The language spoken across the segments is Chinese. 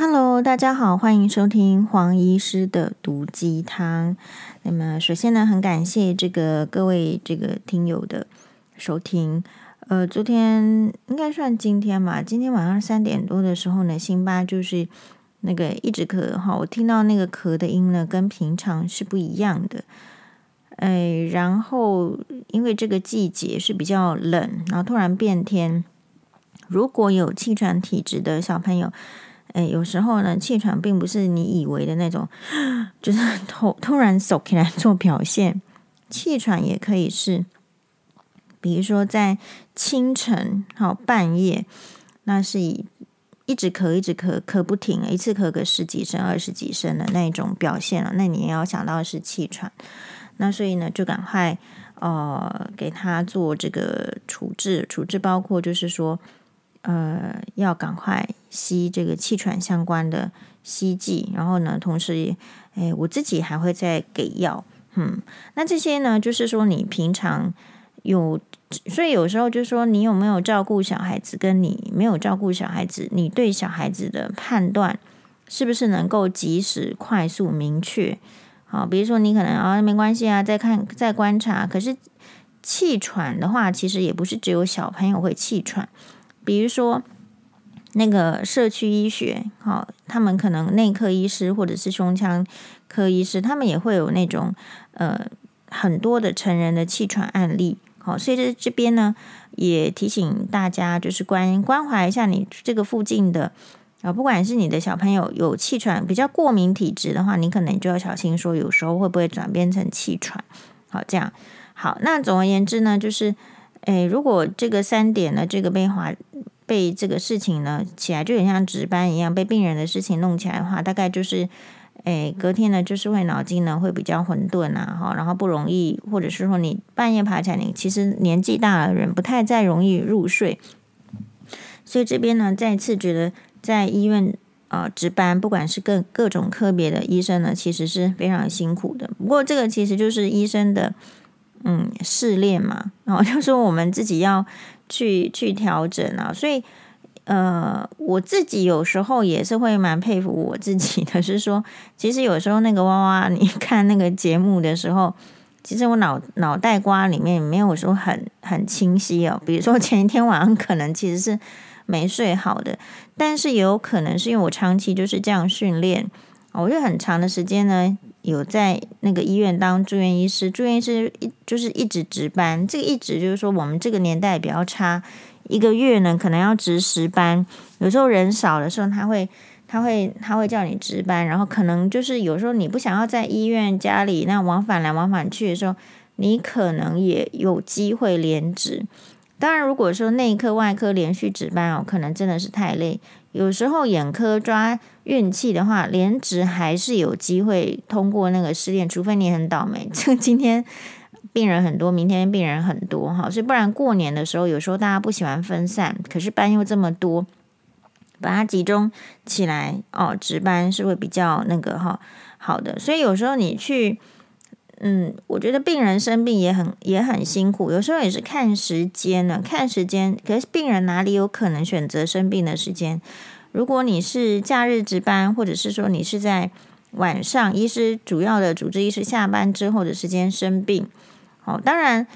Hello，大家好，欢迎收听黄医师的毒鸡汤。那么，首先呢，很感谢这个各位这个听友的收听。呃，昨天应该算今天吧，今天晚上三点多的时候呢，辛巴就是那个一直咳哈，我听到那个咳的音呢，跟平常是不一样的。哎，然后因为这个季节是比较冷，然后突然变天，如果有气喘体质的小朋友，哎，有时候呢，气喘并不是你以为的那种，就是突突然耸起来做表现，气喘也可以是，比如说在清晨好半夜，那是以一直咳一直咳咳不停，一次咳个十几声、二十几声的那种表现了，那你也要想到是气喘。那所以呢，就赶快呃给他做这个处置，处置包括就是说，呃要赶快吸这个气喘相关的吸剂，然后呢，同时，哎，我自己还会再给药，嗯，那这些呢，就是说你平常有，所以有时候就是说你有没有照顾小孩子，跟你没有照顾小孩子，你对小孩子的判断是不是能够及时、快速、明确？好，比如说你可能啊，没关系啊，再看再观察。可是气喘的话，其实也不是只有小朋友会气喘。比如说那个社区医学，好，他们可能内科医师或者是胸腔科医师，他们也会有那种呃很多的成人的气喘案例。好，所以这这边呢，也提醒大家，就是关关怀一下你这个附近的。啊，不管是你的小朋友有气喘，比较过敏体质的话，你可能就要小心，说有时候会不会转变成气喘。好，这样好。那总而言之呢，就是，诶，如果这个三点呢，这个被划被这个事情呢起来，就很像值班一样，被病人的事情弄起来的话，大概就是，诶，隔天呢就是会脑筋呢会比较混沌啊，哈，然后不容易，或者是说你半夜爬起来，你其实年纪大了人不太再容易入睡，所以这边呢再次觉得。在医院啊、值班，不管是各各种科别的医生呢，其实是非常辛苦的。不过这个其实就是医生的嗯试炼嘛，然后 就说我们自己要去去调整啊。所以呃，我自己有时候也是会蛮佩服我自己的，是说 其实有时候那个娃娃，你看那个节目的时候，其实我脑脑袋瓜里面没有说很很清晰哦。比如说 前一天晚上可能其实是。没睡好的，但是也有可能是因为我长期就是这样训练，我就很长的时间呢，有在那个医院当住院医师，住院医师一就是一直值班，这个一直就是说我们这个年代比较差，一个月呢可能要值十班，有时候人少的时候他会他会他会叫你值班，然后可能就是有时候你不想要在医院家里那往返来往返去的时候，你可能也有机会连值。当然，如果说内科、外科连续值班哦，可能真的是太累。有时候眼科抓运气的话，连值还是有机会通过那个试炼，除非你很倒霉。这今天病人很多，明天病人很多哈，所以不然过年的时候，有时候大家不喜欢分散，可是班又这么多，把它集中起来哦，值班是会比较那个哈好的。所以有时候你去。嗯，我觉得病人生病也很也很辛苦，有时候也是看时间呢，看时间。可是病人哪里有可能选择生病的时间？如果你是假日值班，或者是说你是在晚上，医师主要的主治医师下班之后的时间生病，哦，当然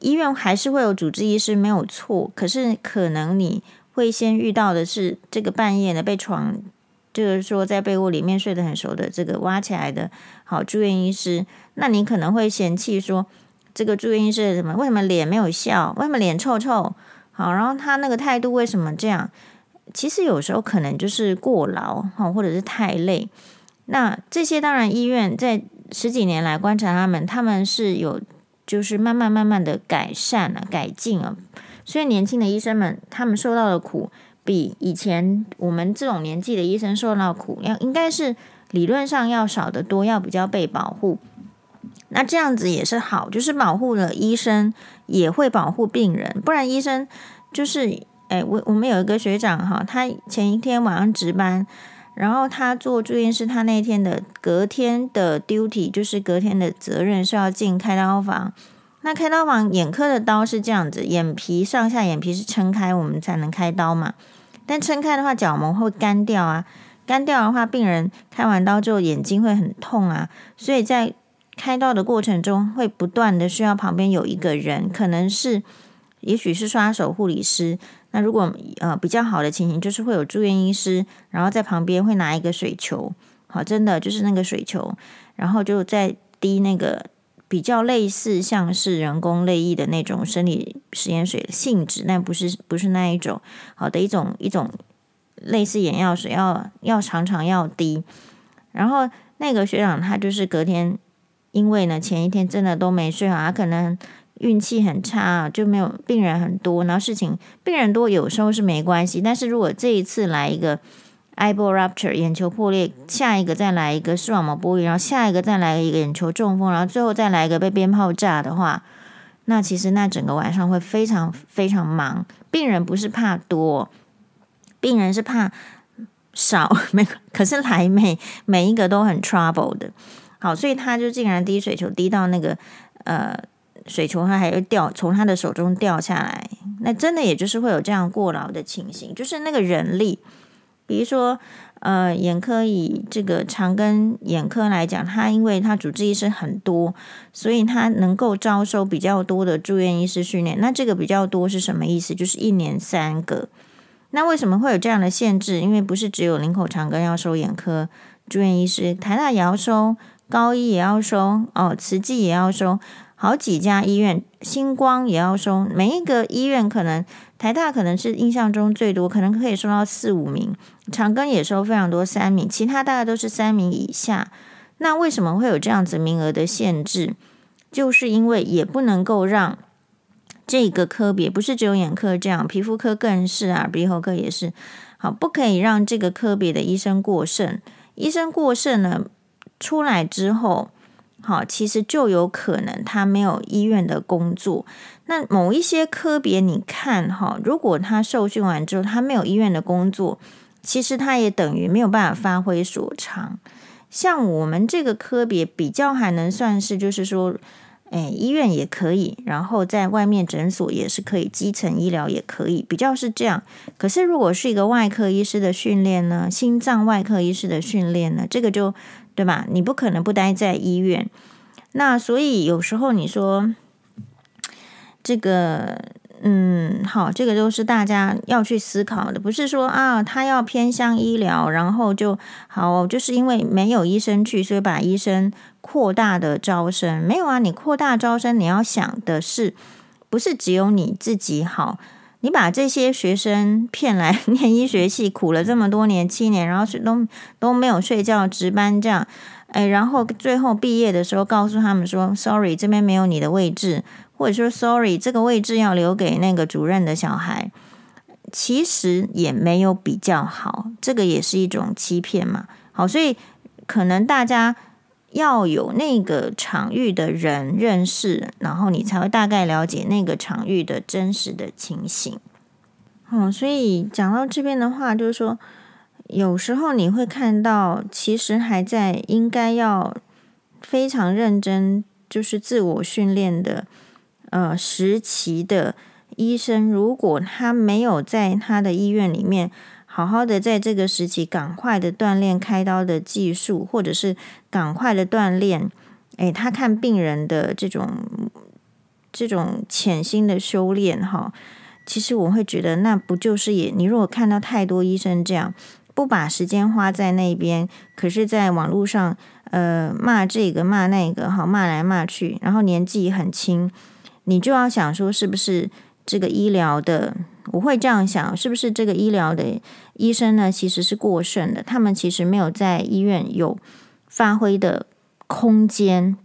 医院还是会有主治医师没有错，可是可能你会先遇到的是这个半夜的被床。就是说，在被窝里面睡得很熟的这个挖起来的好住院医师，那你可能会嫌弃说，这个住院医师什么？为什么脸没有笑？为什么脸臭臭？好，然后他那个态度为什么这样？其实有时候可能就是过劳哈，或者是太累。那这些当然医院在十几年来观察他们，他们是有就是慢慢慢慢的改善了、改进了。所以年轻的医生们，他们受到的苦。比以前我们这种年纪的医生受到苦，要应该是理论上要少得多，要比较被保护。那这样子也是好，就是保护了医生，也会保护病人。不然医生就是，哎，我我们有一个学长哈，他前一天晚上值班，然后他做住院师，他那天的隔天的 duty 就是隔天的责任是要进开刀房。那开刀房眼科的刀是这样子，眼皮上下眼皮是撑开，我们才能开刀嘛。但撑开的话，角膜会干掉啊。干掉的话，病人开完刀之后眼睛会很痛啊，所以在开刀的过程中会不断的需要旁边有一个人，可能是也许是刷手护理师。那如果呃比较好的情形，就是会有住院医师，然后在旁边会拿一个水球，好，真的就是那个水球，然后就在滴那个。比较类似像是人工泪液的那种生理实验水的性质，但不是不是那一种好的一种一种类似眼药水，要要常常要滴。然后那个学长他就是隔天，因为呢前一天真的都没睡好，他可能运气很差，就没有病人很多，然后事情病人多有时候是没关系，但是如果这一次来一个。eyeball rupture 眼球破裂，下一个再来一个视网膜剥离，然后下一个再来一个眼球中风，然后最后再来一个被鞭炮炸的话，那其实那整个晚上会非常非常忙。病人不是怕多，病人是怕少，没可是来每每一个都很 trouble 的。好，所以他就竟然滴水球滴到那个呃水球，他还会掉从他的手中掉下来，那真的也就是会有这样过劳的情形，就是那个人力。比如说，呃，眼科以这个长庚眼科来讲，他因为他主治医师很多，所以他能够招收比较多的住院医师训练。那这个比较多是什么意思？就是一年三个。那为什么会有这样的限制？因为不是只有林口长庚要收眼科住院医师，台大也要收，高医也要收，哦，慈济也要收。好几家医院，星光也要收，每一个医院可能台大可能是印象中最多，可能可以收到四五名，长庚也收非常多三名，其他大概都是三名以下。那为什么会有这样子名额的限制？就是因为也不能够让这个科别，不是只有眼科这样，皮肤科更是啊，鼻喉科也是，好，不可以让这个科别的医生过剩。医生过剩呢，出来之后。好，其实就有可能他没有医院的工作。那某一些科别，你看哈，如果他受训完之后他没有医院的工作，其实他也等于没有办法发挥所长。像我们这个科别比较还能算是，就是说，哎，医院也可以，然后在外面诊所也是可以，基层医疗也可以，比较是这样。可是如果是一个外科医师的训练呢，心脏外科医师的训练呢，这个就。对吧？你不可能不待在医院，那所以有时候你说这个，嗯，好，这个都是大家要去思考的，不是说啊，他要偏向医疗，然后就好，就是因为没有医生去，所以把医生扩大的招生，没有啊？你扩大招生，你要想的是，不是只有你自己好？你把这些学生骗来 念医学系，苦了这么多年七年，然后都都没有睡觉值班这样，哎，然后最后毕业的时候告诉他们说，sorry，这边没有你的位置，或者说 sorry，这个位置要留给那个主任的小孩，其实也没有比较好，这个也是一种欺骗嘛。好，所以可能大家。要有那个场域的人认识，然后你才会大概了解那个场域的真实的情形。嗯，所以讲到这边的话，就是说，有时候你会看到，其实还在应该要非常认真，就是自我训练的，呃，时期的医生，如果他没有在他的医院里面。好好的在这个时期，赶快的锻炼开刀的技术，或者是赶快的锻炼，诶，他看病人的这种这种潜心的修炼哈，其实我会觉得，那不就是也？你如果看到太多医生这样，不把时间花在那边，可是在网络上，呃，骂这个骂那个，好骂来骂去，然后年纪很轻，你就要想说，是不是这个医疗的？我会这样想，是不是这个医疗的医生呢，其实是过剩的？他们其实没有在医院有发挥的空间，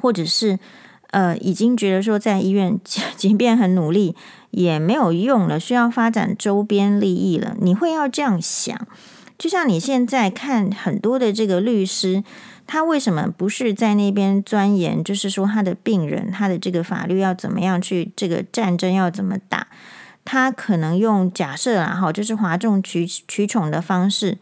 或者是呃，已经觉得说在医院 即便很努力也没有用了，需要发展周边利益了。你会要这样想？就像你现在看很多的这个律师，他为什么不是在那边钻研？就是说他的病人，他的这个法律要怎么样去，这个战争要怎么打？他可能用假设啦，哈，就是哗众取取宠的方式，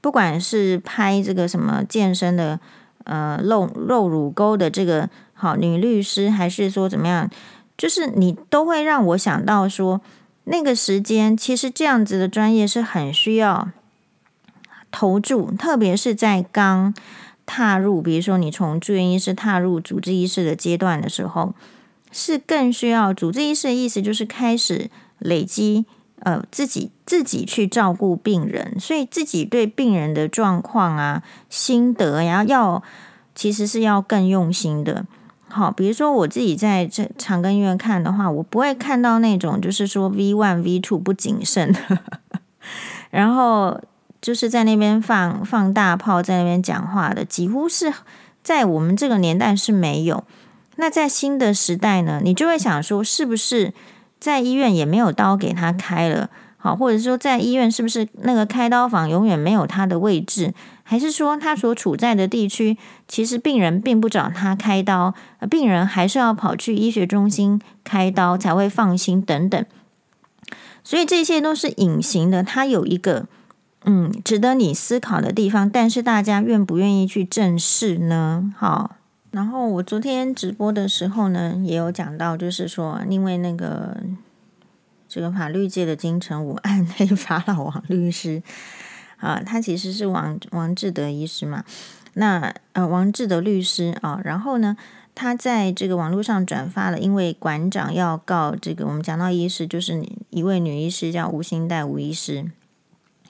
不管是拍这个什么健身的，呃，露露乳沟的这个好女律师，还是说怎么样，就是你都会让我想到说，那个时间其实这样子的专业是很需要投注，特别是在刚踏入，比如说你从住院医师踏入主治医师的阶段的时候，是更需要主治医师的意思就是开始累积呃自己自己去照顾病人，所以自己对病人的状况啊心得呀要其实是要更用心的。好，比如说我自己在这长庚医院看的话，我不会看到那种就是说 V one V two 不谨慎，然后。就是在那边放放大炮，在那边讲话的，几乎是在我们这个年代是没有。那在新的时代呢，你就会想说，是不是在医院也没有刀给他开了？好，或者说在医院是不是那个开刀房永远没有他的位置？还是说他所处在的地区，其实病人并不找他开刀，病人还是要跑去医学中心开刀才会放心等等。所以这些都是隐形的，它有一个。嗯，值得你思考的地方，但是大家愿不愿意去正视呢？好，然后我昨天直播的时候呢，也有讲到，就是说，因为那个这个法律界的金城武暗黑 法老王律师啊，他其实是王王志德医师嘛，那呃王志德律师啊，然后呢，他在这个网络上转发了，因为馆长要告这个我们讲到医师，就是一位女医师叫吴欣岱吴医师。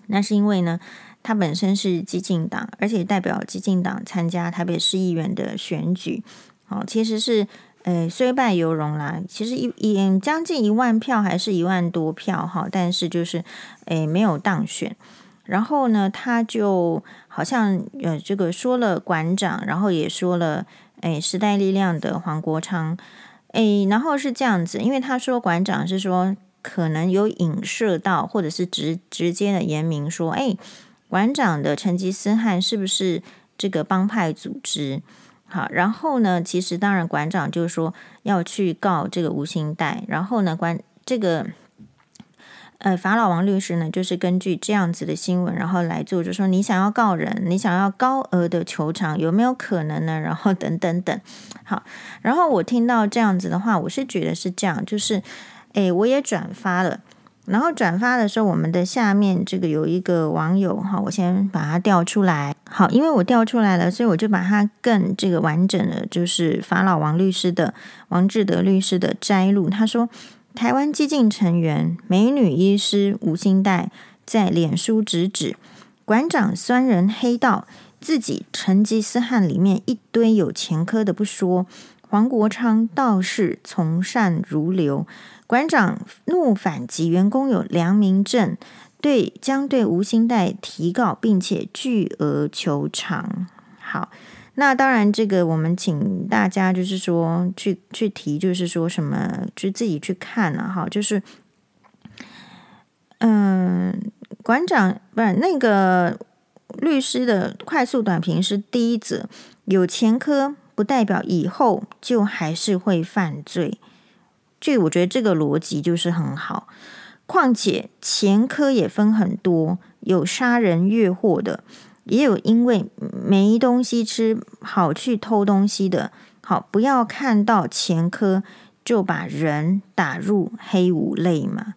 那是因为呢，他本身是激进党，而且代表激进党参加台北市议员的选举，哦，其实是呃虽败犹荣啦。其实一一将近一万票，还是一万多票哈，但是就是诶没有当选。然后呢，他就好像呃这个说了馆长，然后也说了诶时代力量的黄国昌，诶，然后是这样子，因为他说馆长是说。可能有影射到，或者是直直接的言明说，哎，馆长的成吉思汗是不是这个帮派组织？好，然后呢，其实当然馆长就是说要去告这个吴兴代，然后呢，关这个呃法老王律师呢，就是根据这样子的新闻，然后来做，就说你想要告人，你想要高额的求偿，有没有可能呢？然后等等等，好，然后我听到这样子的话，我是觉得是这样，就是。诶，我也转发了，然后转发的时候，我们的下面这个有一个网友哈，我先把它调出来。好，因为我调出来了，所以我就把它更这个完整的，就是法老王律师的王志德律师的摘录。他说，台湾激进成员美女医师吴欣岱在脸书直指馆长酸人黑道，自己成吉思汗里面一堆有前科的不说，黄国昌倒是从善如流。馆长怒反击员工有良民证，对将对吴兴岱提告，并且巨额求偿。好，那当然这个我们请大家就是说去去提，就是说什么就自己去看了、啊、哈。就是嗯，馆长不是那个律师的快速短评是第一则，有前科不代表以后就还是会犯罪。所以我觉得这个逻辑就是很好，况且前科也分很多，有杀人越货的，也有因为没东西吃好去偷东西的。好，不要看到前科就把人打入黑五类嘛。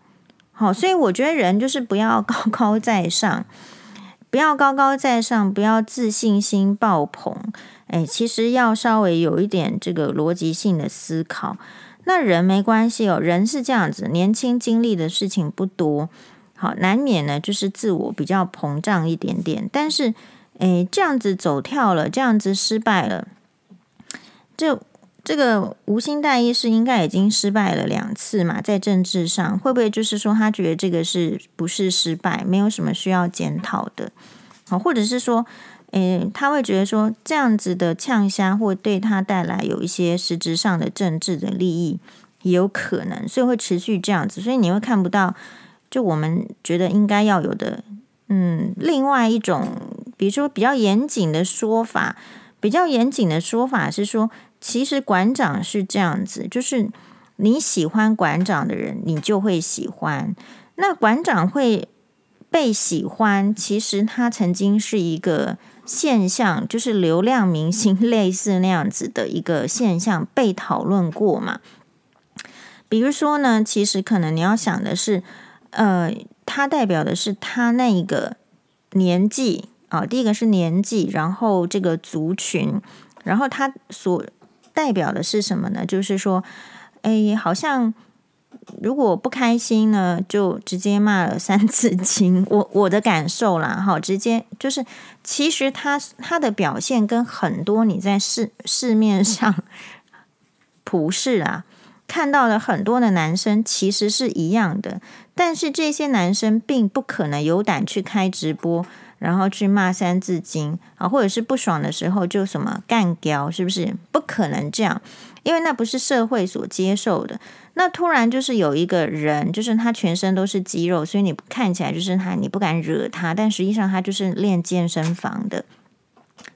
好，所以我觉得人就是不要高高在上，不要高高在上，不要自信心爆棚。哎，其实要稍微有一点这个逻辑性的思考。那人没关系哦，人是这样子，年轻经历的事情不多，好，难免呢就是自我比较膨胀一点点。但是，诶，这样子走跳了，这样子失败了，这这个吴欣岱医师应该已经失败了两次嘛，在政治上会不会就是说他觉得这个是不是失败，没有什么需要检讨的，好，或者是说。诶，他会觉得说这样子的呛虾会对他带来有一些实质上的政治的利益，也有可能，所以会持续这样子。所以你会看不到，就我们觉得应该要有的，嗯，另外一种，比如说比较严谨的说法，比较严谨的说法是说，其实馆长是这样子，就是你喜欢馆长的人，你就会喜欢，那馆长会被喜欢，其实他曾经是一个。现象就是流量明星类似那样子的一个现象被讨论过嘛？比如说呢，其实可能你要想的是，呃，他代表的是他那一个年纪啊，第一个是年纪，然后这个族群，然后他所代表的是什么呢？就是说，哎，好像如果不开心呢，就直接骂了三字经。我我的感受啦，哈，直接就是，其实他他的表现跟很多你在市市面上普世啊看到的很多的男生其实是一样的，但是这些男生并不可能有胆去开直播。然后去骂三字经啊，或者是不爽的时候就什么干掉，是不是？不可能这样，因为那不是社会所接受的。那突然就是有一个人，就是他全身都是肌肉，所以你看起来就是他，你不敢惹他，但实际上他就是练健身房的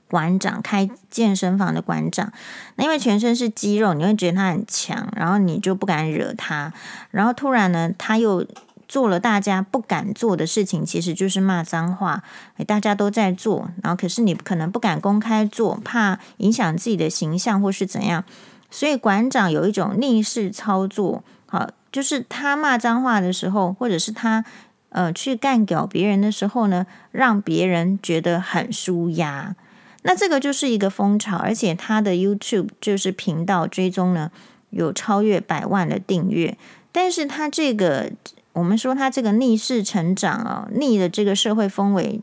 馆长，开健身房的馆长。那因为全身是肌肉，你会觉得他很强，然后你就不敢惹他。然后突然呢，他又。做了大家不敢做的事情，其实就是骂脏话。诶大家都在做，然后可是你可能不敢公开做，怕影响自己的形象或是怎样。所以馆长有一种逆势操作，好，就是他骂脏话的时候，或者是他呃去干掉别人的时候呢，让别人觉得很舒压。那这个就是一个风潮，而且他的 YouTube 就是频道追踪呢有超越百万的订阅，但是他这个。我们说他这个逆势成长啊，逆的这个社会氛围，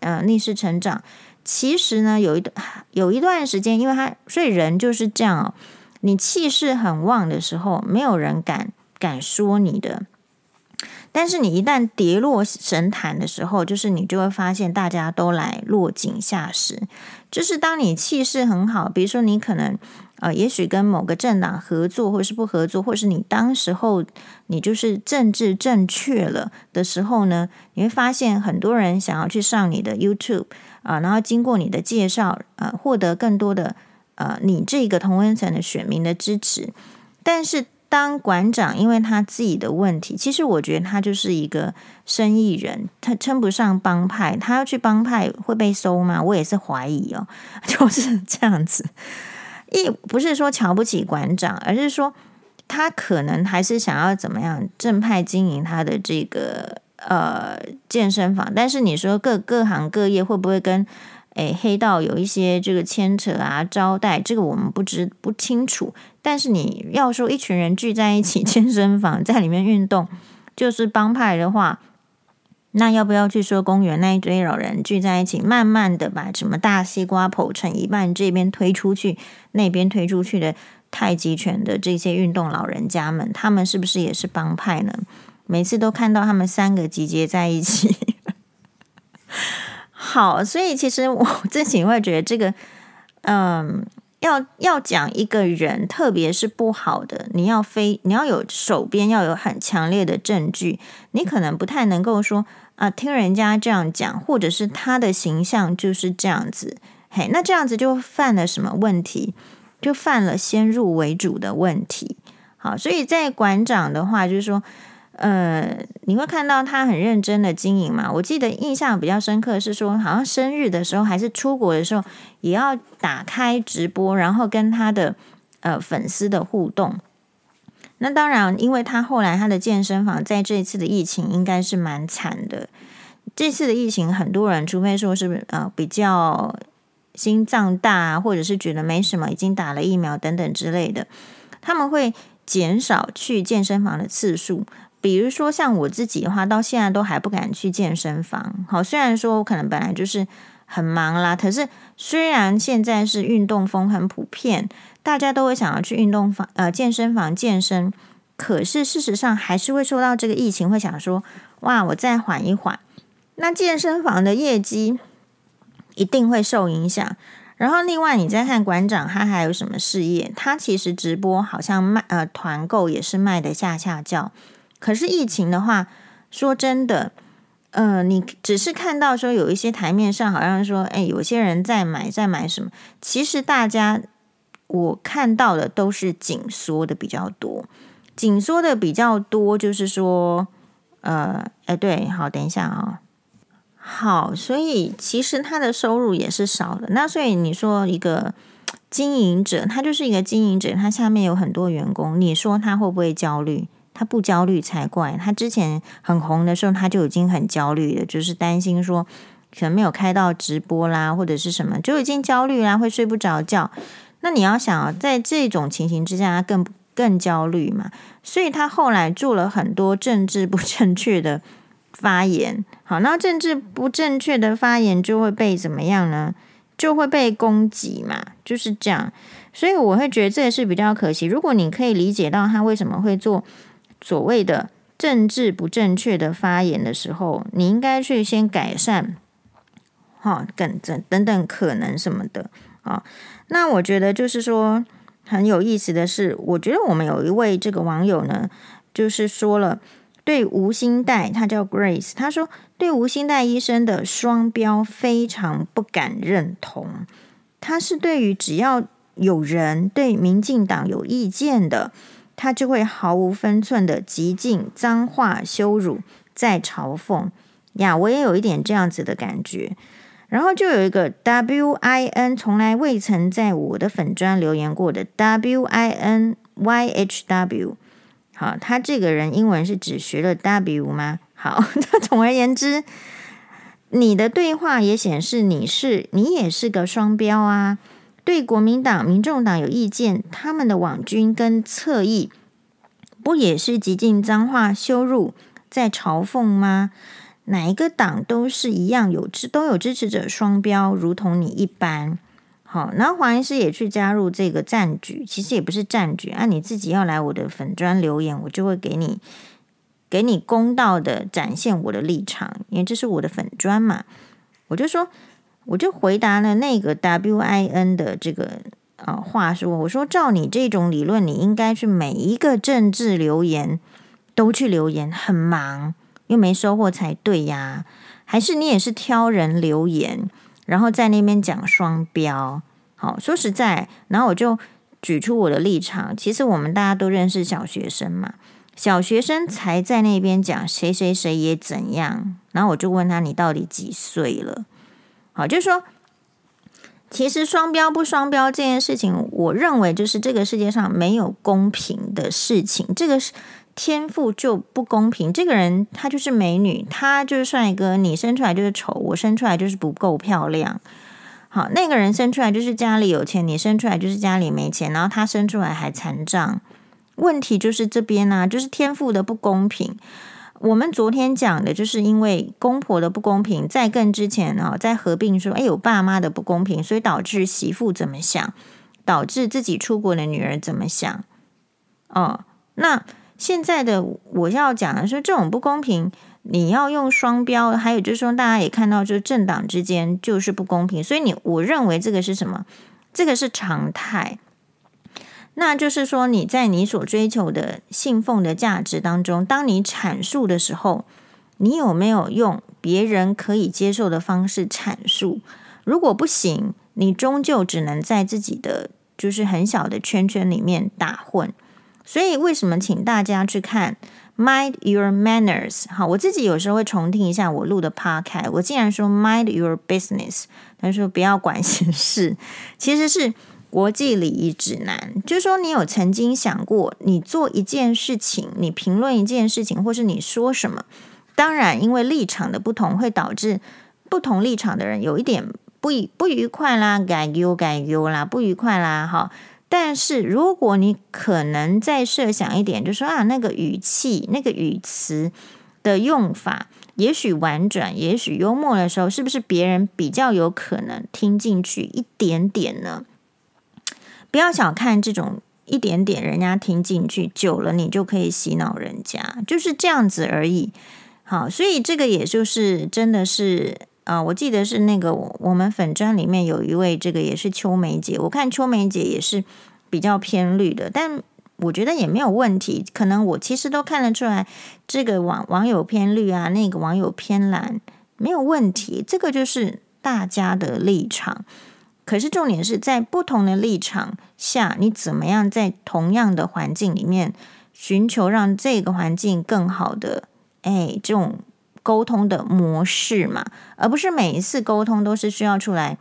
呃，逆势成长，其实呢，有一段有一段时间，因为他所以人就是这样哦，你气势很旺的时候，没有人敢敢说你的，但是你一旦跌落神坛的时候，就是你就会发现大家都来落井下石，就是当你气势很好，比如说你可能。呃，也许跟某个政党合作，或是不合作，或是你当时候你就是政治正确了的时候呢，你会发现很多人想要去上你的 YouTube 啊、然后经过你的介绍，呃，获得更多的呃你这个同温层的选民的支持。但是当馆长因为他自己的问题，其实我觉得他就是一个生意人，他称不上帮派，他要去帮派会被收吗？我也是怀疑哦，就是这样子。一不是说瞧不起馆长，而是说他可能还是想要怎么样正派经营他的这个呃健身房。但是你说各各行各业会不会跟诶黑道有一些这个牵扯啊？招待这个我们不知不清楚。但是你要说一群人聚在一起 健身房在里面运动，就是帮派的话。那要不要去说公园那一堆老人聚在一起，慢慢的把什么大西瓜剖成一半，这边推出去，那边推出去的太极拳的这些运动老人家们，他们是不是也是帮派呢？每次都看到他们三个集结在一起。好，所以其实我自己会觉得这个，嗯。要要讲一个人，特别是不好的，你要非你要有手边要有很强烈的证据，你可能不太能够说啊，听人家这样讲，或者是他的形象就是这样子，嘿，那这样子就犯了什么问题？就犯了先入为主的问题。好，所以在馆长的话，就是说。呃，你会看到他很认真的经营嘛？我记得印象比较深刻是说，好像生日的时候还是出国的时候，也要打开直播，然后跟他的呃粉丝的互动。那当然，因为他后来他的健身房在这一次的疫情应该是蛮惨的。这次的疫情，很多人除非说是呃比较心脏大，或者是觉得没什么，已经打了疫苗等等之类的，他们会减少去健身房的次数。比如说像我自己的话，到现在都还不敢去健身房。好，虽然说我可能本来就是很忙啦，可是虽然现在是运动风很普遍，大家都会想要去运动房呃健身房健身，可是事实上还是会受到这个疫情，会想说哇，我再缓一缓，那健身房的业绩一定会受影响。然后另外你再看馆长他还有什么事业？他其实直播好像卖呃团购也是卖得吓吓叫。可是疫情的话，说真的，呃，你只是看到说有一些台面上好像说，哎，有些人在买，在买什么？其实大家我看到的都是紧缩的比较多，紧缩的比较多，就是说，呃，哎，对，好，等一下啊，好，所以其实他的收入也是少的。那所以你说一个经营者，他就是一个经营者，他下面有很多员工，你说他会不会焦虑？他不焦虑才怪。他之前很红的时候，他就已经很焦虑了，就是担心说可能没有开到直播啦，或者是什么，就已经焦虑啦，会睡不着觉。那你要想啊，在这种情形之下，他更更焦虑嘛，所以他后来做了很多政治不正确的发言。好，那政治不正确的发言就会被怎么样呢？就会被攻击嘛，就是这样。所以我会觉得这也是比较可惜。如果你可以理解到他为什么会做所谓的政治不正确的发言的时候，你应该去先改善，哈，等等等等可能什么的啊。那我觉得就是说很有意思的是，我觉得我们有一位这个网友呢，就是说了对吴欣岱，他叫 Grace，他说对吴欣岱医生的双标非常不敢认同，他是对于只要。有人对民进党有意见的，他就会毫无分寸的极尽脏话羞辱，再嘲讽呀。我也有一点这样子的感觉。然后就有一个 W I N 从来未曾在我的粉专留言过的 W I N Y H W。好，他这个人英文是只学了 W 吗？好，那总而言之，你的对话也显示你是你也是个双标啊。对国民党、民众党有意见，他们的网军跟侧翼不也是极尽脏话、羞辱、在嘲讽吗？哪一个党都是一样有支都有支持者双标，如同你一般。好，然后黄医师也去加入这个战局，其实也不是战局，按、啊、你自己要来我的粉专留言，我就会给你给你公道的展现我的立场，因为这是我的粉专嘛，我就说。我就回答了那个 W I N 的这个啊、呃、话说，我说照你这种理论，你应该去每一个政治留言都去留言，很忙又没收获才对呀？还是你也是挑人留言，然后在那边讲双标？好，说实在，然后我就举出我的立场。其实我们大家都认识小学生嘛，小学生才在那边讲谁谁谁也怎样，然后我就问他，你到底几岁了？好，就是说，其实双标不双标这件事情，我认为就是这个世界上没有公平的事情。这个是天赋就不公平。这个人他就是美女，他就是帅哥，你生出来就是丑，我生出来就是不够漂亮。好，那个人生出来就是家里有钱，你生出来就是家里没钱，然后他生出来还残障。问题就是这边呢、就是天赋的不公平。我们昨天讲的就是因为公婆的不公平，在更之前啊，在合并说，哎，有爸妈的不公平，所以导致媳妇怎么想，导致自己出国的女儿怎么想。哦，那现在的我要讲的是，这种不公平，你要用双标，还有就是说，大家也看到，就是政党之间就是不公平，所以你我认为这个是什么？这个是常态。那就是说，你在你所追求的信奉的价值当中，当你阐述的时候，你有没有用别人可以接受的方式阐述？如果不行，你终究只能在自己的就是很小的圈圈里面打混。所以，为什么请大家去看《Mind Your Manners》？好，我自己有时候会重听一下我录的 p 开我竟然说《Mind Your Business》，他说不要管闲事，其实是。国际礼仪指南，就是说，你有曾经想过，你做一件事情，你评论一件事情，或是你说什么，当然，因为立场的不同，会导致不同立场的人有一点不不愉快啦，改忧改忧啦，不愉快啦，哈。但是，如果你可能再设想一点，就说啊，那个语气、那个语词的用法，也许婉转，也许幽默的时候，是不是别人比较有可能听进去一点点呢？不要小看这种一点点，人家听进去久了，你就可以洗脑人家，就是这样子而已。好，所以这个也就是真的是啊、我记得是那个我们粉专里面有一位，这个也是秋梅姐，我看秋梅姐也是比较偏绿的，但我觉得也没有问题。可能我其实都看得出来，这个网网友偏绿啊，那个网友偏蓝，没有问题。这个就是大家的立场。可是重点是在不同的立场下，你怎么样在同样的环境里面寻求让这个环境更好的，哎，这种沟通的模式嘛，而不是每一次沟通都是需要出来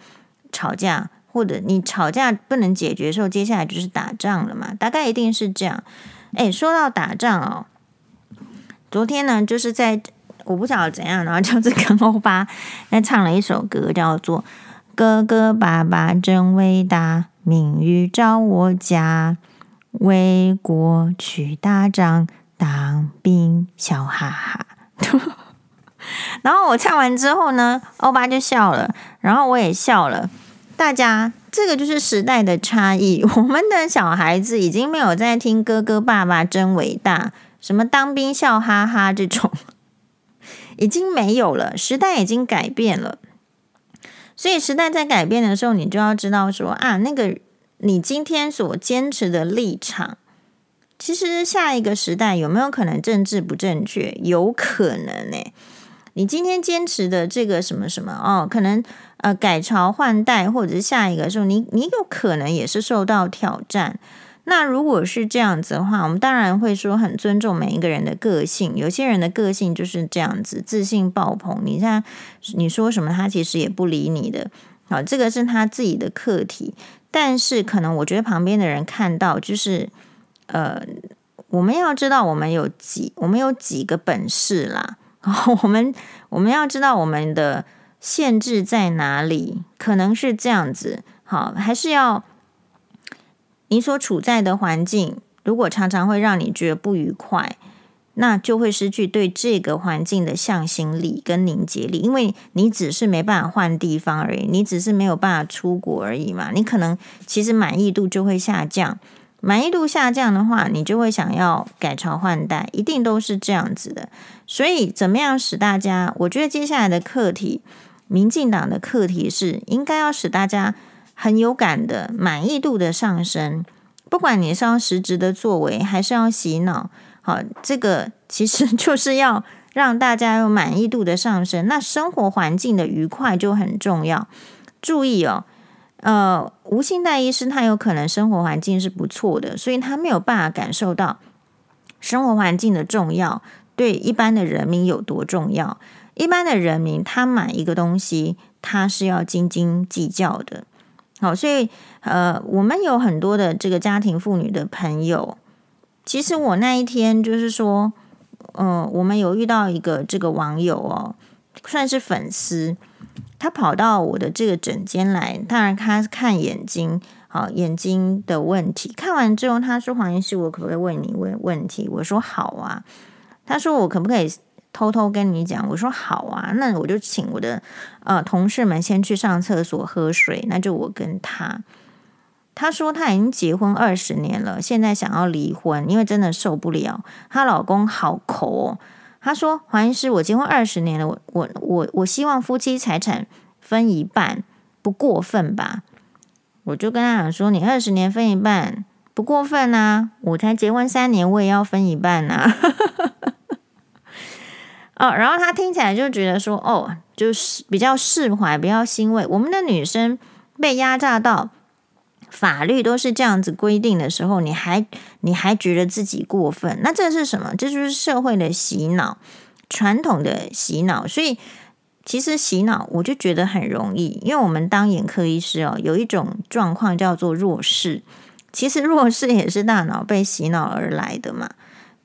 吵架，或者你吵架不能解决的时候，接下来就是打仗了嘛，大概一定是这样。哎，说到打仗哦，昨天呢，就是在我不晓得怎样，然后就是跟欧巴在唱了一首歌，叫做《哥哥爸爸真伟大，名誉照我家，为国去打仗，当兵笑哈哈。》然后我唱完之后呢，欧巴就笑了，然后我也笑了。大家，这个就是时代的差异。我们的小孩子已经没有在听哥哥爸爸真伟大，什么当兵笑哈哈这种，已经没有了。时代已经改变了，所以时代在改变的时候，你就要知道说啊，那个你今天所坚持的立场，其实下一个时代有没有可能政治不正确？有可能呢、你今天坚持的这个什么什么哦，可能呃改朝换代，或者是下一个时候，你你有可能也是受到挑战。那如果是这样子的话，我们当然会说很尊重每一个人的个性。有些人的个性就是这样子，自信爆棚。你看你说什么，他其实也不理你的。好，这个是他自己的课题。但是可能我觉得旁边的人看到，就是呃，我们要知道我们有几，我们有几个本事啦。我们我们要知道我们的限制在哪里，可能是这样子。好，还是要你所处在的环境，如果常常会让你觉得不愉快，那就会失去对这个环境的向心力跟凝结力，因为你只是没办法换地方而已，你只是没有办法出国而已嘛。你可能其实满意度就会下降，满意度下降的话，你就会想要改朝换代，一定都是这样子的。所以，怎么样使大家？我觉得接下来的课题，民进党的课题是应该要使大家很有感的满意度的上升。不管你是要实质的作为，还是要洗脑，好，这个其实就是要让大家有满意度的上升。那生活环境的愉快就很重要。注意哦，呃，吴欣岱医师他有可能生活环境是不错的，所以他没有办法感受到生活环境的重要。对一般的人民有多重要？一般的人民，他买一个东西，他是要斤斤计较的。好，所以呃，我们有很多的这个家庭妇女的朋友。其实我那一天就是说，嗯、我们有遇到一个这个网友哦，算是粉丝，他跑到我的这个诊间来，当然他看眼睛，好，眼睛的问题。看完之后，他说：“黄医师，我可不可以问你问问题？”我说：“好啊。”他说：“我可不可以偷偷跟你讲？”我说：“好啊，那我就请我的呃同事们先去上厕所喝水。那就我跟他。”他说：“他已经结婚二十年了，现在想要离婚，因为真的受不了她老公好抠哦。”他说：“黄医师，我结婚二十年了，我我我我希望夫妻财产分一半，不过分吧？”我就跟他讲说：“你二十年分一半不过分啊，我才结婚三年，我也要分一半啊。” 哦，然后他听起来就觉得说，哦，就是比较释怀，比较欣慰。我们的女生被压榨到法律都是这样子规定的时候，你还你还觉得自己过分？那这是什么？这就是社会的洗脑，传统的洗脑。所以其实洗脑，我就觉得很容易，因为我们当眼科医师哦，有一种状况叫做弱视。其实弱视也是大脑被洗脑而来的嘛。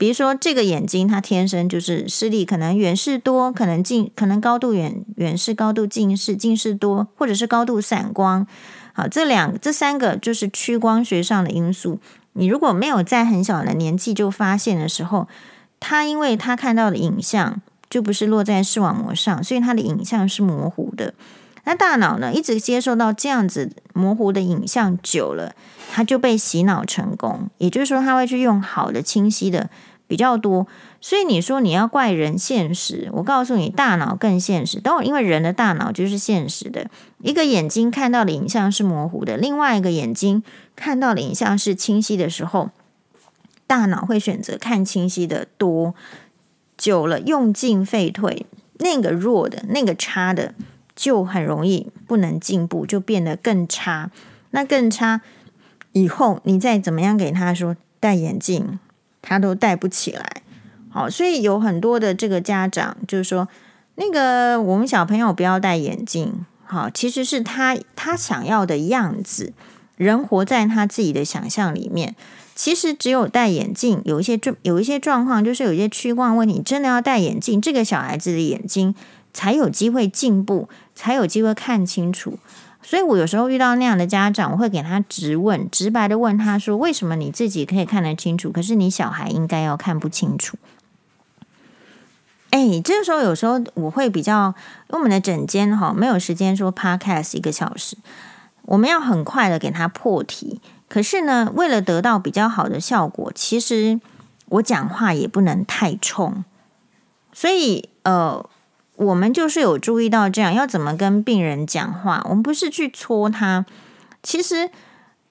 比如说，这个眼睛它天生就是视力可能远视多，可能近，可能高度远远视、高度近视、近视多，或者是高度散光。好，这两这三个就是屈光学上的因素。你如果没有在很小的年纪就发现的时候，他因为他看到的影像就不是落在视网膜上，所以他的影像是模糊的。那大脑呢，一直接受到这样子模糊的影像久了，他就被洗脑成功。也就是说，他会去用好的、清晰的。比较多，所以你说你要怪人现实，我告诉你，大脑更现实。等会，因为人的大脑就是现实的。一个眼睛看到的影像是模糊的，另外一个眼睛看到的影像是清晰的时候，大脑会选择看清晰的多。久了，用进废退，那个弱的、那个差的，就很容易不能进步，就变得更差。那更差以后，你再怎么样给他说戴眼镜。他都带不起来，好，所以有很多的这个家长就是说，那个我们小朋友不要戴眼镜，好，其实是他他想要的样子，人活在他自己的想象里面，其实只有戴眼镜，有一些状有一些状况，就是有一些屈光问题，真的要戴眼镜，这个小孩子的眼睛才有机会进步，才有机会看清楚。所以我有时候遇到那样的家长，我会给他直问，直白的问他说：“为什么你自己可以看得清楚，可是你小孩应该要看不清楚？”哎，这个时候有时候我会比较，因为我们的诊间哈没有时间说 podcast 一个小时，我们要很快的给他破题。可是呢，为了得到比较好的效果，其实我讲话也不能太冲，所以呃。我们就是有注意到这样，要怎么跟病人讲话。我们不是去戳他。其实，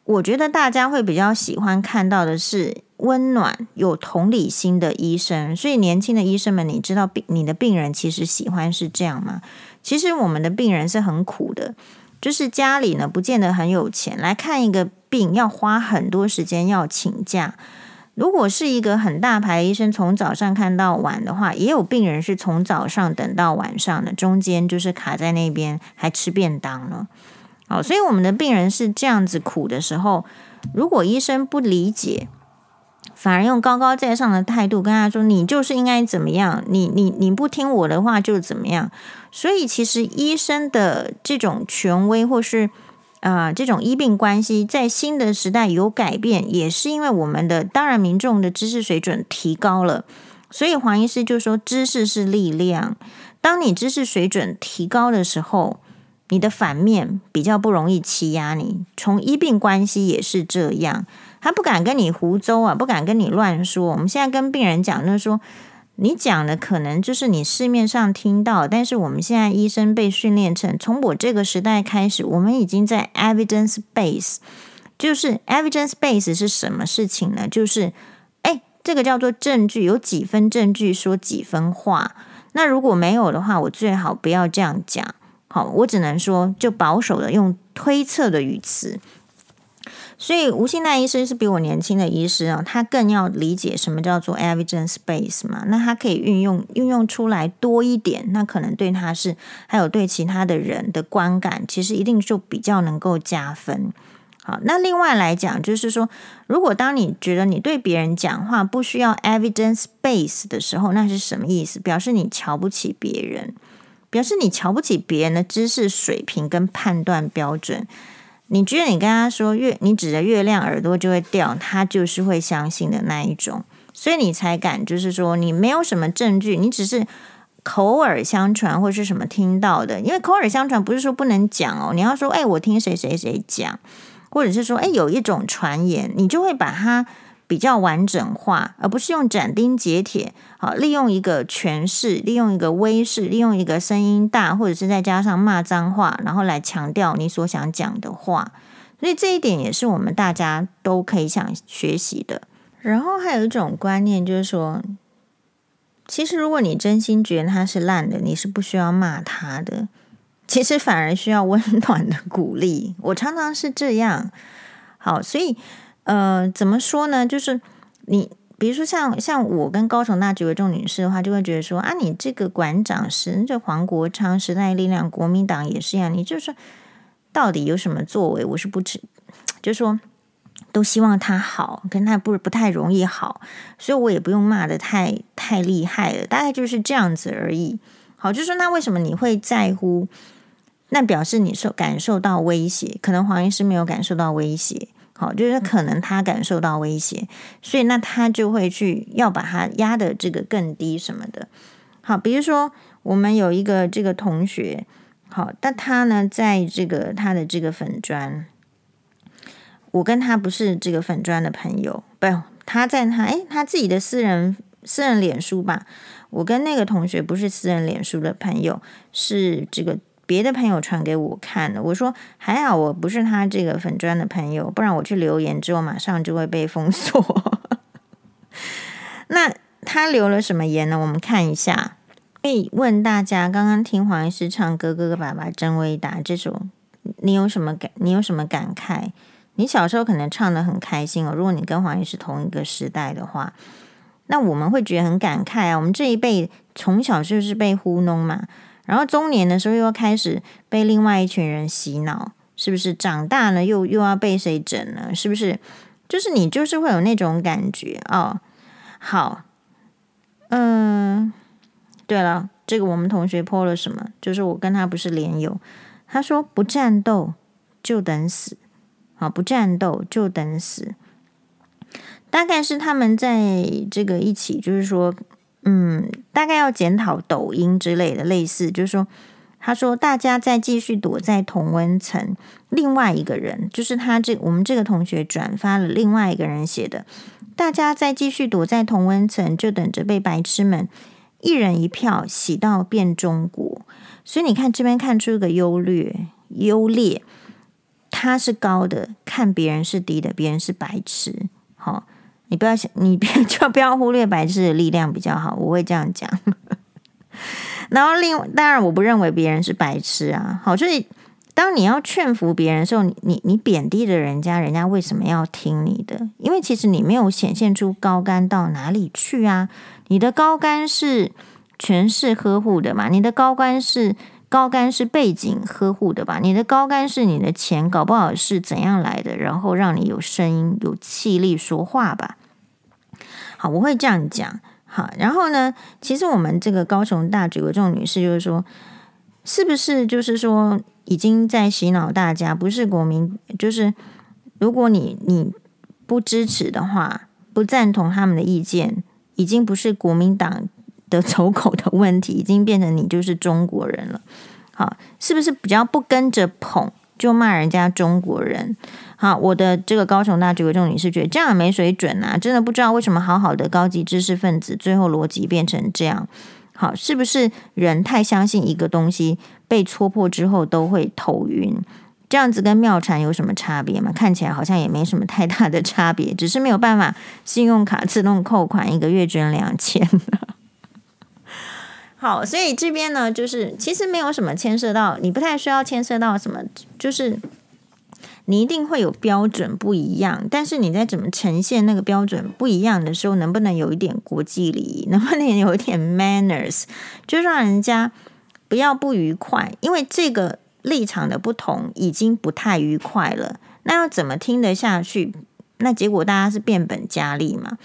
我觉得大家会比较喜欢看到的是温暖、有同理心的医生。所以，年轻的医生们，你知道病你的病人其实喜欢是这样吗？其实，我们的病人是很苦的，就是家里呢不见得很有钱，来看一个病要花很多时间，要请假。如果是一个很大牌的医生，从早上看到晚的话，也有病人是从早上等到晚上的，中间就是卡在那边还吃便当了。好，所以我们的病人是这样子苦的时候，如果医生不理解，反而用高高在上的态度跟他说：“你就是应该怎么样，你你你不听我的话就怎么样。”所以其实医生的这种权威或是。啊、这种医病关系在新的时代有改变，也是因为我们的当然民众的知识水准提高了。所以黄医师就说，知识是力量。当你知识水准提高的时候，你的反面比较不容易欺压你。从医病关系也是这样，他不敢跟你胡诌啊，不敢跟你乱说。我们现在跟病人讲，就是说。你讲的可能就是你市面上听到，但是我们现在医生被训练成，从我这个时代开始，我们已经在 evidence base，就是 evidence base 是什么事情呢？就是，哎，这个叫做证据，有几分证据说几分话。那如果没有的话，我最好不要这样讲。好，我只能说，就保守的用推测的语词。所以吴信奈医生是比我年轻的医师啊，他更要理解什么叫做 evidence base 嘛，那他可以运用运用出来多一点，那可能对他是还有对其他的人的观感，其实一定就比较能够加分。好，那另外来讲，就是说，如果当你觉得你对别人讲话不需要 evidence base 的时候，那是什么意思？表示你瞧不起别人，表示你瞧不起别人的知识水平跟判断标准。你觉得你跟他说月，你指着月亮耳朵就会掉，他就是会相信的那一种，所以你才敢，就是说你没有什么证据，你只是口耳相传或是什么听到的，因为口耳相传不是说不能讲哦，你要说哎，我听谁谁谁讲，或者是说哎，有一种传言，你就会把它。比较完整化，而不是用斩钉截铁，好，利用一个权势，利用一个威势，利用一个声音大，或者是再加上骂脏话，然后来强调你所想讲的话。所以这一点也是我们大家都可以想学习的。然后还有一种观念，就是说，其实如果你真心觉得他是烂的，你是不需要骂他的，其实反而需要温暖的鼓励。我常常是这样。好，所以。呃，怎么说呢？就是你，比如说像像我跟高崇那几位众女士的话，就会觉得说啊，你这个馆长是这黄国昌时代力量国民党也是一样，你就是到底有什么作为？我是不知，就是说都希望他好，跟他不不太容易好，所以我也不用骂的太太厉害了，大概就是这样子而已。好，就是说那为什么你会在乎？那表示你受感受到威胁，可能黄医师没有感受到威胁。好，就是可能他感受到威胁，所以那他就会去要把他压的这个更低什么的。好，比如说我们有一个这个同学，好，但他呢，在这个他的这个粉砖，我跟他不是这个粉砖的朋友，不，他在他诶，他自己的私人私人脸书吧，我跟那个同学不是私人脸书的朋友，是这个。别的朋友传给我看的，我说还好我不是他这个粉砖的朋友，不然我去留言之后马上就会被封锁。那他留了什么言呢？我们看一下。可以问大家，刚刚听黄医师唱《哥哥爸爸真伟大》这首，你有什么感？你有什么感慨？你小时候可能唱得很开心哦。如果你跟黄医师同一个时代的话，那我们会觉得很感慨啊。我们这一辈从小就是被糊弄嘛。然后中年的时候又要开始被另外一群人洗脑，是不是？长大了又又要被谁整呢？是不是？就是你就是会有那种感觉哦。好，嗯、对了，这个我们同学泼了什么？就是我跟他不是连友，他说不战斗就等死，好，不战斗就等死。大概是他们在这个一起，就是说，嗯，大概要检讨抖音之类的，类似，就是说。他说：“大家再继续躲在同温层。”另外一个人就是他这我们这个同学转发了另外一个人写的：“大家再继续躲在同温层，就等着被白痴们一人一票洗到变中国。”所以你看这边看出一个优劣优劣，他是高的，看别人是低的，别人是白痴。好，你不要想，你别就不要忽略白痴的力量比较好。我会这样讲。然后另，当然我不认为别人是白痴啊。好，所以当你要劝服别人的时候，你你贬低了人家，人家为什么要听你的？因为其实你没有显现出高干到哪里去啊。你的高干是全是呵护的嘛？你的高竿是高竿是背景呵护的吧？你的高竿是你的钱，搞不好是怎样来的？然后让你有声音、有气力说话吧。好，我会这样讲。好，然后呢，其实我们这个高雄大举的这种女士，就是说，是不是就是说已经在洗脑大家？不是国民，就是如果你你不支持的话，不赞同他们的意见，已经不是国民党的 走狗的问题，已经变成你就是中国人了。好，是不是比较不跟着捧，就骂人家中国人？好，我的这个高雄大举国众女士觉得这样没水准啊，真的不知道为什么好好的高级知识分子最后逻辑变成这样。好，是不是人太相信一个东西，被戳破之后都会头晕？这样子跟妙禅有什么差别吗？看起来好像也没什么太大的差别，只是没有办法信用卡自动扣款，一个月捐两千。好，所以这边呢，就是其实没有什么牵涉到，你不太需要牵涉到什么，就是。你一定会有标准不一样，但是你在怎么呈现那个标准不一样的时候，能不能有一点国际礼仪，能不能有一点 manners，就让人家不要不愉快，因为这个立场的不同已经不太愉快了。那要怎么听得下去？那结果大家是变本加厉嘛。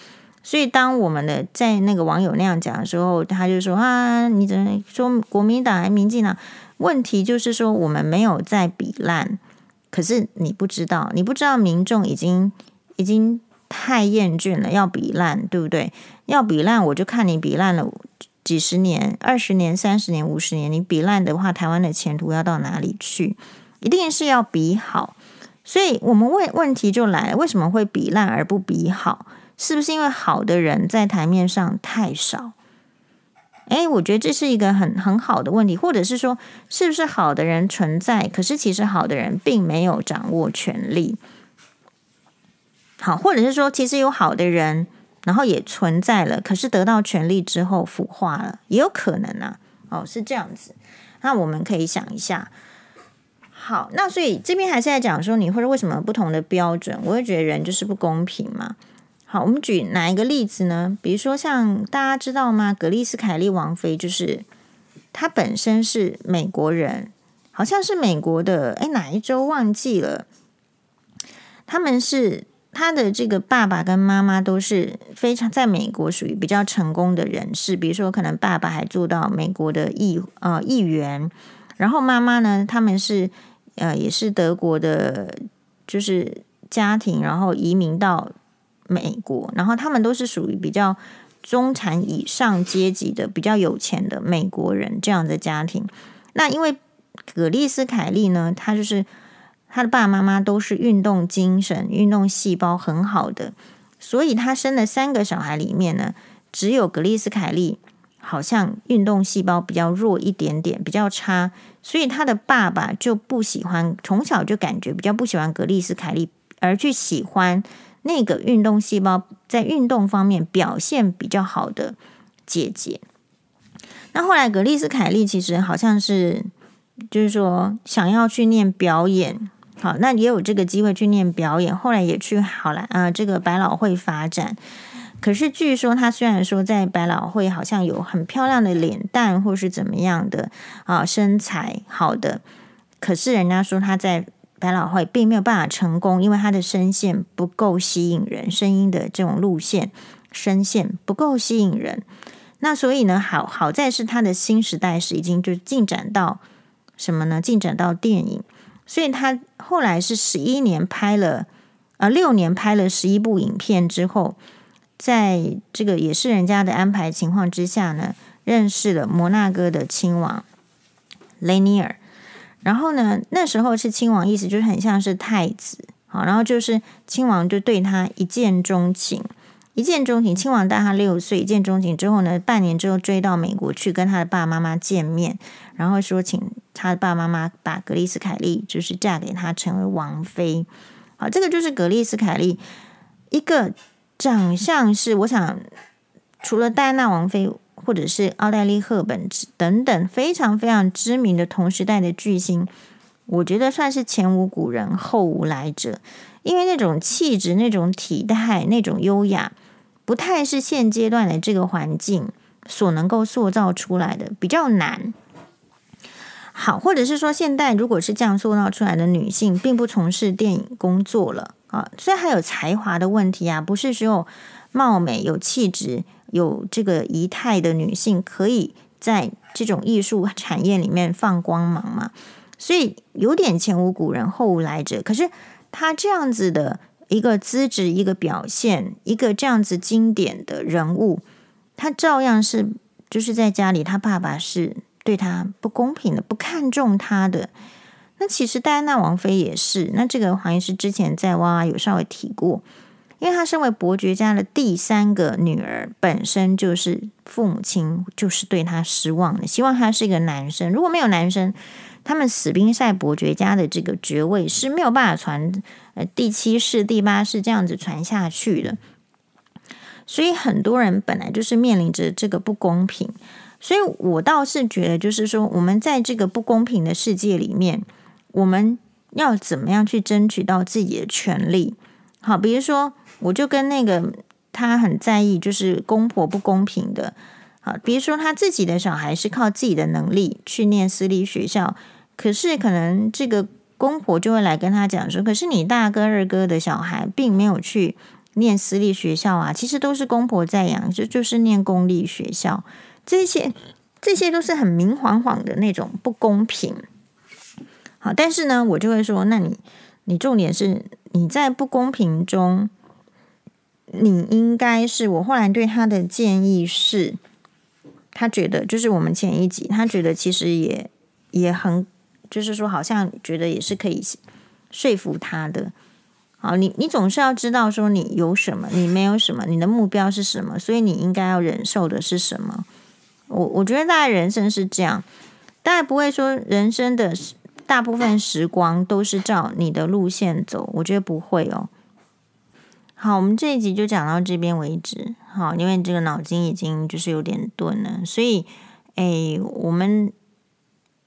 所以当我们的在那个网友那样讲的时候，他就说啊，你怎么说国民党还民进党？问题就是说我们没有在比烂。可是你不知道，你不知道民众已经已经太厌倦了，要比烂，对不对？要比烂，我就看你比烂了几十年、二十年、三十年、五十年，你比烂的话，台湾的前途要到哪里去？一定是要比好。所以我们问问题就来了：为什么会比烂而不比好？是不是因为好的人在台面上太少？诶，我觉得这是一个很很好的问题，或者是说，是不是好的人存在，可是其实好的人并没有掌握权力。好，或者是说，其实有好的人，然后也存在了，可是得到权力之后腐化了，也有可能啊。哦，是这样子。那我们可以想一下。好，那所以这边还是在讲说，你或者为什么不同的标准？我会觉得人就是不公平嘛。好，我们举哪一个例子呢？比如说，像大家知道吗？格丽斯凯莉王妃就是她本身是美国人，好像是美国的，哎，哪一周忘记了？他们是他的这个爸爸跟妈妈都是非常在美国属于比较成功的人士，比如说可能爸爸还做到美国的议呃议员，然后妈妈呢，他们是呃也是德国的，就是家庭，然后移民到。美国，然后他们都是属于比较中产以上阶级的、比较有钱的美国人这样的家庭。那因为葛丽斯凯莉呢，她就是她的爸爸妈妈都是运动精神、运动细胞很好的，所以她生的三个小孩里面呢，只有葛丽斯凯莉好像运动细胞比较弱一点点，比较差，所以她的爸爸就不喜欢，从小就感觉比较不喜欢葛丽斯凯莉，而去喜欢。那个运动细胞在运动方面表现比较好的姐姐，那后来格丽斯凯莉其实好像是，就是说想要去念表演，好，那也有这个机会去念表演，后来也去好了啊，这个百老汇发展。可是据说她虽然说在百老汇好像有很漂亮的脸蛋或是怎么样的啊身材好的，可是人家说她在。百老汇并没有办法成功，因为他的声线不够吸引人，声音的这种路线声线不够吸引人。那所以呢，好好在是他的新时代是已经就进展到什么呢？进展到电影，所以他后来是十一年拍了，呃，六年拍了十一部影片之后，在这个也是人家的安排情况之下呢，认识了摩纳哥的亲王雷尼尔。然后呢，那时候是亲王，意思就是很像是太子，好，然后就是亲王就对他一见钟情。一见钟情，亲王大他六岁。一见钟情之后呢，半年之后追到美国去跟他的爸爸妈妈见面，然后说请他的爸爸妈妈把格丽斯凯利就是嫁给他成为王妃。好，这个就是格丽斯凯利一个长相是，我想除了戴安娜王妃或者是奥黛丽赫本等等非常非常知名的同时代的巨星，我觉得算是前无古人后无来者，因为那种气质、那种体态、那种优雅。不太是现阶段的这个环境所能够塑造出来的，比较难。好，或者是说，现代如果是这样塑造出来的女性，并不从事电影工作了啊，虽然还有才华的问题啊，不是只有貌美、有气质、有这个仪态的女性可以在这种艺术产业里面放光芒嘛，所以有点前无古人后无来者。可是她这样子的。一个资质，一个表现，一个这样子经典的人物，他照样是就是在家里，他爸爸是对他不公平的，不看重他的。那其实戴安娜王妃也是。那这个黄医师之前在哇哇有稍微提过，因为他身为伯爵家的第三个女儿，本身就是父母亲就是对他失望的，希望他是一个男生。如果没有男生，他们史宾塞伯爵家的这个爵位是没有办法传，呃，第七世、第八世这样子传下去的。所以很多人本来就是面临着这个不公平。所以我倒是觉得，就是说，我们在这个不公平的世界里面，我们要怎么样去争取到自己的权利？好，比如说，我就跟那个他很在意，就是公婆不公平的。好，比如说他自己的小孩是靠自己的能力去念私立学校。可是，可能这个公婆就会来跟他讲说：“可是你大哥、二哥的小孩并没有去念私立学校啊，其实都是公婆在养，就就是念公立学校。这些这些都是很明晃晃的那种不公平。”好，但是呢，我就会说：“那你你重点是你在不公平中，你应该是我后来对他的建议是，他觉得就是我们前一集，他觉得其实也也很。”就是说，好像觉得也是可以说服他的。好，你你总是要知道说你有什么，你没有什么，你的目标是什么，所以你应该要忍受的是什么。我我觉得大概人生是这样，大概不会说人生的大部分时光都是照你的路线走，我觉得不会哦。好，我们这一集就讲到这边为止。好，因为这个脑筋已经就是有点钝了，所以诶，我们。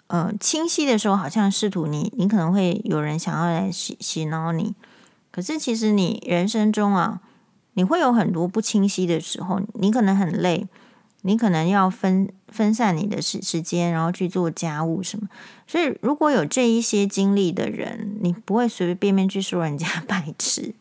呃，清晰的时候好像试图你，你可能会有人想要来洗洗脑你。可是其实你人生中啊，你会有很多不清晰的时候，你可能很累，你可能要分分散你的时时间，然后去做家务什么。所以如果有这一些经历的人，你不会随随便便去说人家 白痴。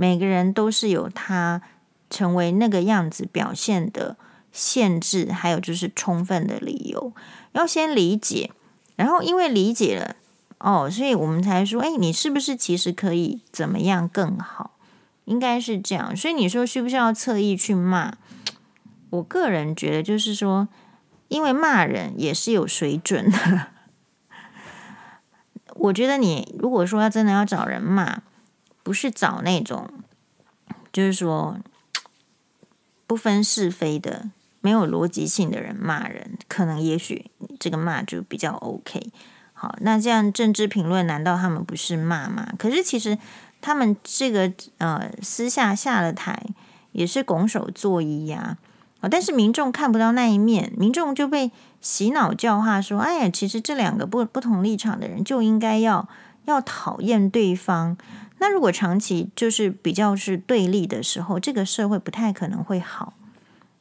每个人都是有他成为那个样子表现的限制，还有就是充分的理由。要先理解，然后因为理解了哦，所以我们才说，哎，你是不是其实可以怎么样更好？应该是这样。所以你说需不需要侧翼去骂？我个人觉得就是说，因为骂人也是有水准的。我觉得你如果说要真的要找人骂，不是找那种，就是说不分是非的。没有逻辑性的人骂人，可能也许这个骂就比较 OK。好，那这样政治评论难道他们不是骂吗？可是其实他们这个呃私下下了台也是拱手作揖呀。啊，但是民众看不到那一面，民众就被洗脑教化说：哎呀，其实这两个不不同立场的人就应该要要讨厌对方。那如果长期就是比较是对立的时候，这个社会不太可能会好。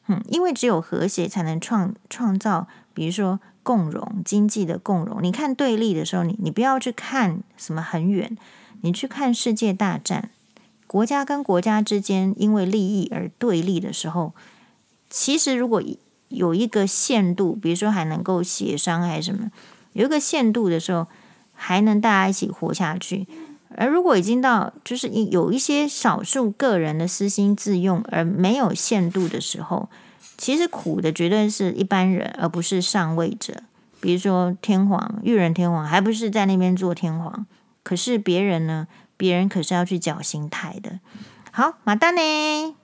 嗯，因为只有和谐才能创创造，比如说共荣，经济的共荣。你看对立的时候，你你不要去看什么很远，你去看世界大战，国家跟国家之间因为利益而对立的时候，其实如果有一个限度，比如说还能够协商还是什么，有一个限度的时候，还能大家一起活下去。而如果已经到就是有一些少数个人的私心自用而没有限度的时候，其实苦的绝对是一般人，而不是上位者。比如说天皇、裕仁天皇，还不是在那边做天皇，可是别人呢？别人可是要去绞刑台的。好，马丹呢？